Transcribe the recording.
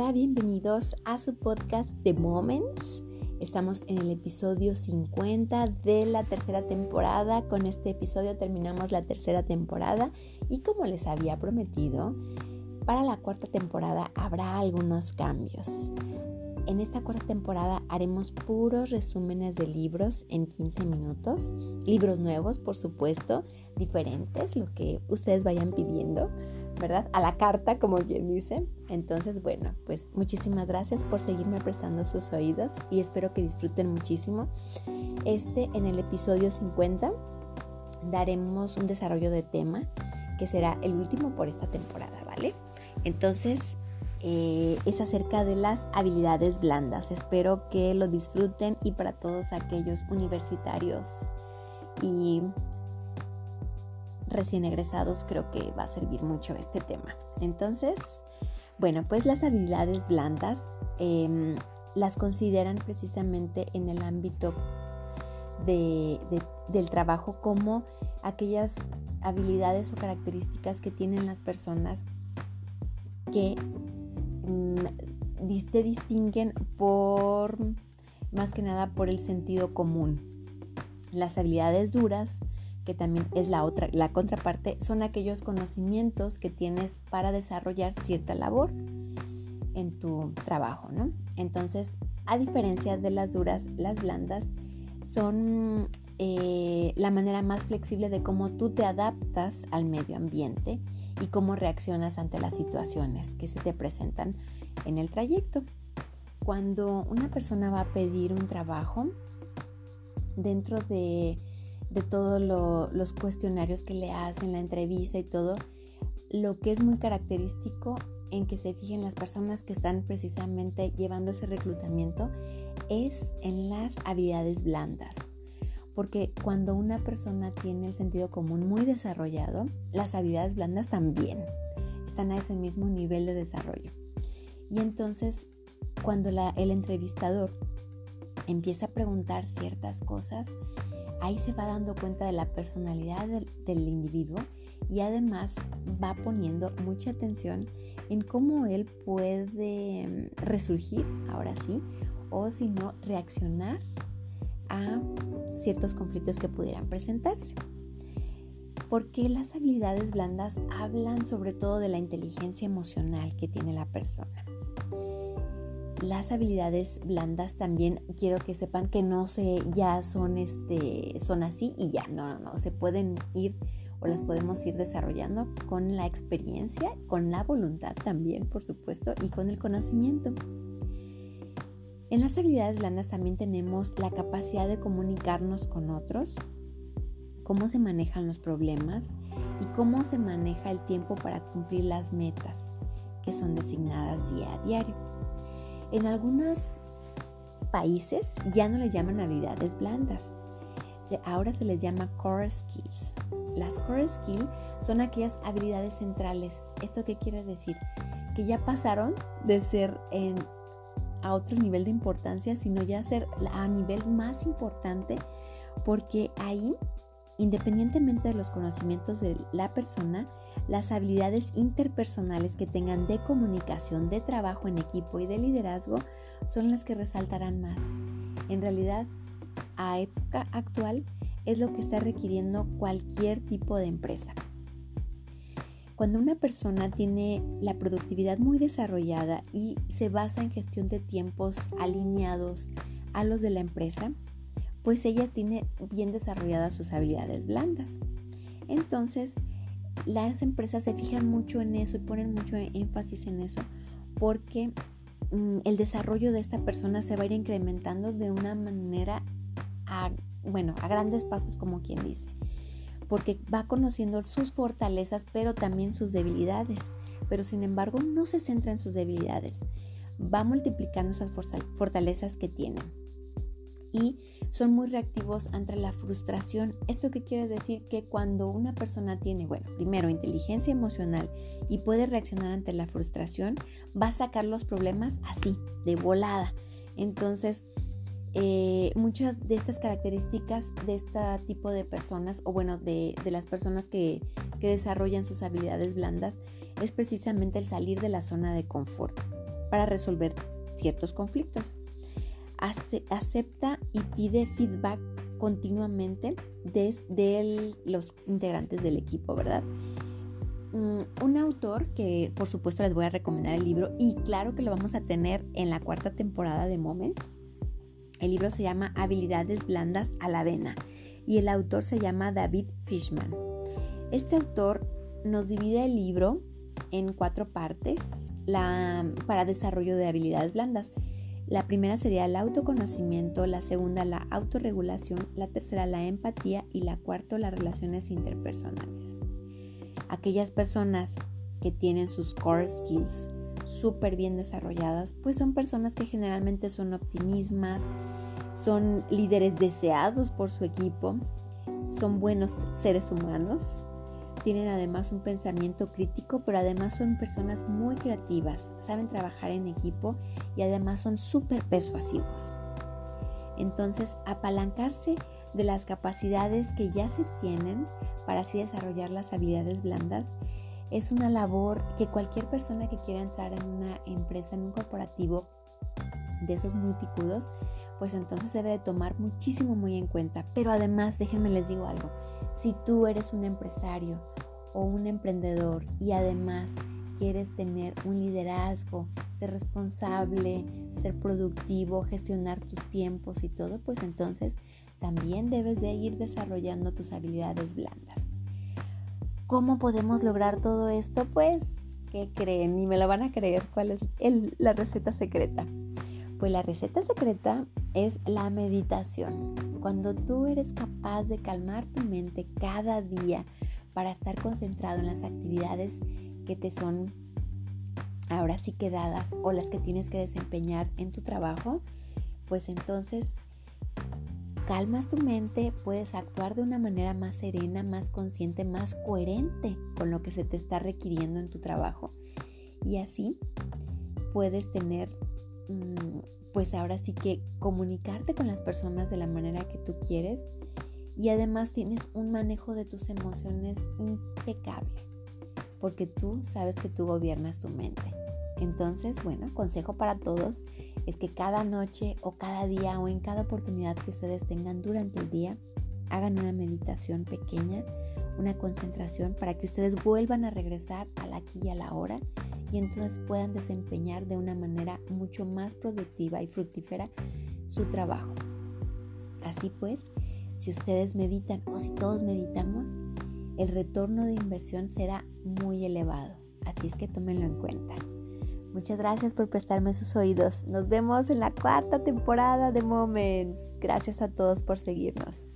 Hola, bienvenidos a su podcast The Moments. Estamos en el episodio 50 de la tercera temporada. Con este episodio terminamos la tercera temporada y como les había prometido, para la cuarta temporada habrá algunos cambios. En esta cuarta temporada haremos puros resúmenes de libros en 15 minutos. Libros nuevos, por supuesto, diferentes, lo que ustedes vayan pidiendo, ¿verdad? A la carta, como quien dice. Entonces, bueno, pues muchísimas gracias por seguirme prestando sus oídos y espero que disfruten muchísimo. Este, en el episodio 50, daremos un desarrollo de tema que será el último por esta temporada, ¿vale? Entonces, eh, es acerca de las habilidades blandas. Espero que lo disfruten y para todos aquellos universitarios y recién egresados creo que va a servir mucho este tema. Entonces, bueno, pues las habilidades blandas em, las consideran precisamente en el ámbito del trabajo como aquellas habilidades o características que tienen las personas que Mm, te distinguen por, más que nada, por el sentido común. Las habilidades duras, que también es la otra, la contraparte, son aquellos conocimientos que tienes para desarrollar cierta labor en tu trabajo, ¿no? Entonces, a diferencia de las duras, las blandas son eh, la manera más flexible de cómo tú te adaptas al medio ambiente y cómo reaccionas ante las situaciones que se te presentan en el trayecto. Cuando una persona va a pedir un trabajo, dentro de, todos los cuestionarios que le hacen, la entrevista y todo, lo que es muy característico en que se fijen las personas que están precisamente llevando ese reclutamiento es en las habilidades blandas porque cuando una persona tiene el sentido común muy desarrollado, las habilidades blandas también están a ese mismo nivel de desarrollo. Y entonces, cuando el entrevistador empieza a preguntar ciertas cosas, ahí se va dando cuenta de la personalidad del, individuo y además va poniendo mucha atención en cómo él puede mm, resurgir, ahora sí, o si no, reaccionar a ciertos conflictos que pudieran presentarse. Porque las habilidades blandas hablan sobre todo de la inteligencia emocional que tiene la persona. Las habilidades blandas también quiero que sepan que no se ya son este son así y ya, no, no, no, se pueden ir o las podemos ir desarrollando con la experiencia, con la voluntad también, por supuesto, y con el conocimiento. En las habilidades blandas también tenemos la capacidad de comunicarnos con otros, cómo se manejan los problemas y cómo se maneja el tiempo para cumplir las metas que son designadas día a diario. En algunos países ya no le llaman habilidades blandas, ahora se les llama core skills. Las core skills son aquellas habilidades centrales. ¿Esto qué quiere decir? Que ya pasaron de ser a otro nivel de importancia, sino ya ser a nivel más importante, porque ahí, independientemente de los conocimientos de la persona, las habilidades interpersonales que tengan de comunicación, de trabajo en equipo y de liderazgo son las que resaltarán más. En realidad, a época actual es lo que está requiriendo cualquier tipo de empresa. Cuando una persona tiene la productividad muy desarrollada y se basa en gestión de tiempos alineados a los de la empresa, pues ella tiene bien desarrolladas sus habilidades blandas. Entonces, las empresas se fijan mucho en eso y ponen mucho énfasis en eso porque mm, el desarrollo de esta persona se va a ir incrementando de una manera, bueno, a grandes pasos como quien dice porque va conociendo sus fortalezas, pero también sus debilidades. Pero sin embargo, no se centra en sus debilidades. Va multiplicando esas fortalezas que tienen. Y son muy reactivos ante la frustración. ¿Esto qué quiere decir? Que cuando una persona tiene, bueno, primero inteligencia emocional y puede reaccionar ante la frustración, va a sacar los problemas así, de volada. Entonces, eh, muchas de estas características de este tipo de personas, o bueno, de, las personas que, desarrollan sus habilidades blandas, es precisamente el salir de la zona de confort. para resolver ciertos conflictos. Acepta y pide feedback continuamente de, los integrantes del equipo, ¿verdad? Mm, un autor que por supuesto les voy a recomendar el libro y claro que lo vamos a tener en la cuarta temporada de Moments. El libro se llama Habilidades blandas a la avena y el autor se llama David Fishman. Este autor nos divide el libro en cuatro partes para desarrollo de habilidades blandas. La primera sería el autoconocimiento, la segunda la autorregulación, la tercera la empatía y la cuarta las relaciones interpersonales. Aquellas personas que tienen sus core skills súper bien desarrolladas, pues son personas que generalmente son optimismas, son líderes deseados por su equipo, son buenos seres humanos, tienen además un pensamiento crítico, pero además son personas muy creativas, saben trabajar en equipo y además son súper persuasivos. Entonces, apalancarse de las capacidades que ya se tienen para así desarrollar las habilidades blandas es una labor que cualquier persona que quiera entrar en una empresa, en un corporativo de esos muy picudos, pues entonces debe de tomar muchísimo muy en cuenta. Pero además, déjenme les digo algo, si tú eres un empresario o un emprendedor y además quieres tener un liderazgo, ser responsable, ser productivo, gestionar tus tiempos y todo, pues entonces también debes de ir desarrollando tus habilidades blandas. ¿Cómo podemos lograr todo esto? Pues, ¿qué creen? Y me lo van a creer cuál es la receta secreta. Pues la receta secreta es la meditación. Cuando tú eres capaz de calmar tu mente cada día para estar concentrado en las actividades que te son ahora sí quedadas o las que tienes que desempeñar en tu trabajo, pues entonces calmas tu mente, puedes actuar de una manera más serena, más consciente, más coherente con lo que se te está requiriendo en tu trabajo. Y así puedes tener Mm, pues ahora sí que comunicarte con las personas de la manera que tú quieres y además tienes un manejo de tus emociones impecable, porque tú sabes que tú gobiernas tu mente. Entonces, bueno, consejo para todos es que cada noche o cada día o en cada oportunidad que ustedes tengan durante el día, hagan una meditación pequeña, una concentración para que ustedes vuelvan a regresar al aquí y a la hora y entonces puedan desempeñar de una manera mucho más productiva y fructífera su trabajo. Así pues, si ustedes meditan o si todos meditamos, el retorno de inversión será muy elevado. Así es que tómenlo en cuenta. Muchas gracias por prestarme sus oídos. Nos vemos en la cuarta temporada de Moments. Gracias a todos por seguirnos.